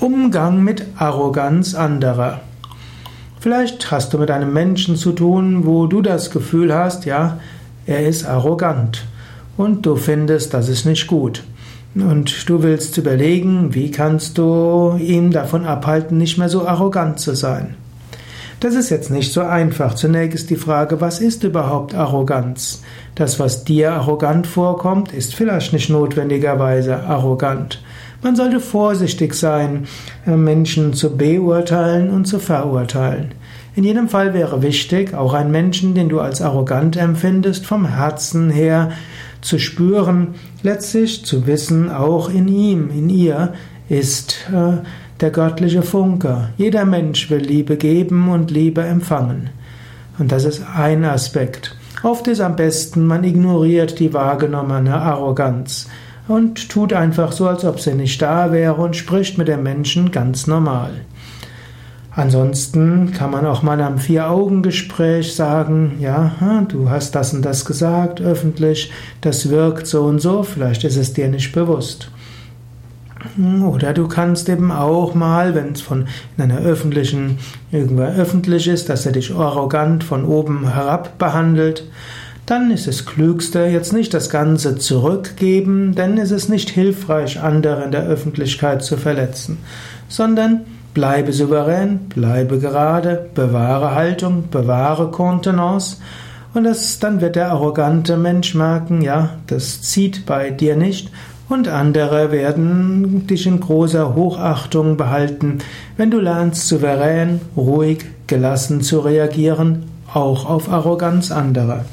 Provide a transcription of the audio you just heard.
Umgang mit Arroganz anderer. Vielleicht hast du mit einem Menschen zu tun, wo du das Gefühl hast, ja, er ist arrogant und du findest, das ist nicht gut. Und du willst überlegen, wie kannst du ihn davon abhalten, nicht mehr so arrogant zu sein. Das ist jetzt nicht so einfach. Zunächst ist die Frage, was ist überhaupt Arroganz? Das, was dir arrogant vorkommt, ist vielleicht nicht notwendigerweise arrogant. Man sollte vorsichtig sein, äh, Menschen zu beurteilen und zu verurteilen. In jedem Fall wäre wichtig, auch einen Menschen, den du als arrogant empfindest, vom Herzen her zu spüren, letztlich zu wissen, auch in ihm, in ihr ist äh, der göttliche Funke. Jeder Mensch will Liebe geben und Liebe empfangen. Und das ist ein Aspekt. Oft ist am besten, man ignoriert die wahrgenommene Arroganz und tut einfach so, als ob sie nicht da wäre und spricht mit dem Menschen ganz normal. Ansonsten kann man auch mal am Vier-Augen-Gespräch sagen, ja, du hast das und das gesagt öffentlich, das wirkt so und so, vielleicht ist es dir nicht bewusst. Oder du kannst eben auch mal, wenn es von in einer öffentlichen, irgendwer öffentlich ist, dass er dich arrogant von oben herab behandelt, dann ist es klügste, jetzt nicht das Ganze zurückgeben, denn es ist nicht hilfreich, andere in der Öffentlichkeit zu verletzen, sondern bleibe souverän, bleibe gerade, bewahre Haltung, bewahre Kontenance und das, dann wird der arrogante Mensch merken, ja, das zieht bei dir nicht und andere werden dich in großer Hochachtung behalten, wenn du lernst souverän, ruhig, gelassen zu reagieren, auch auf Arroganz anderer.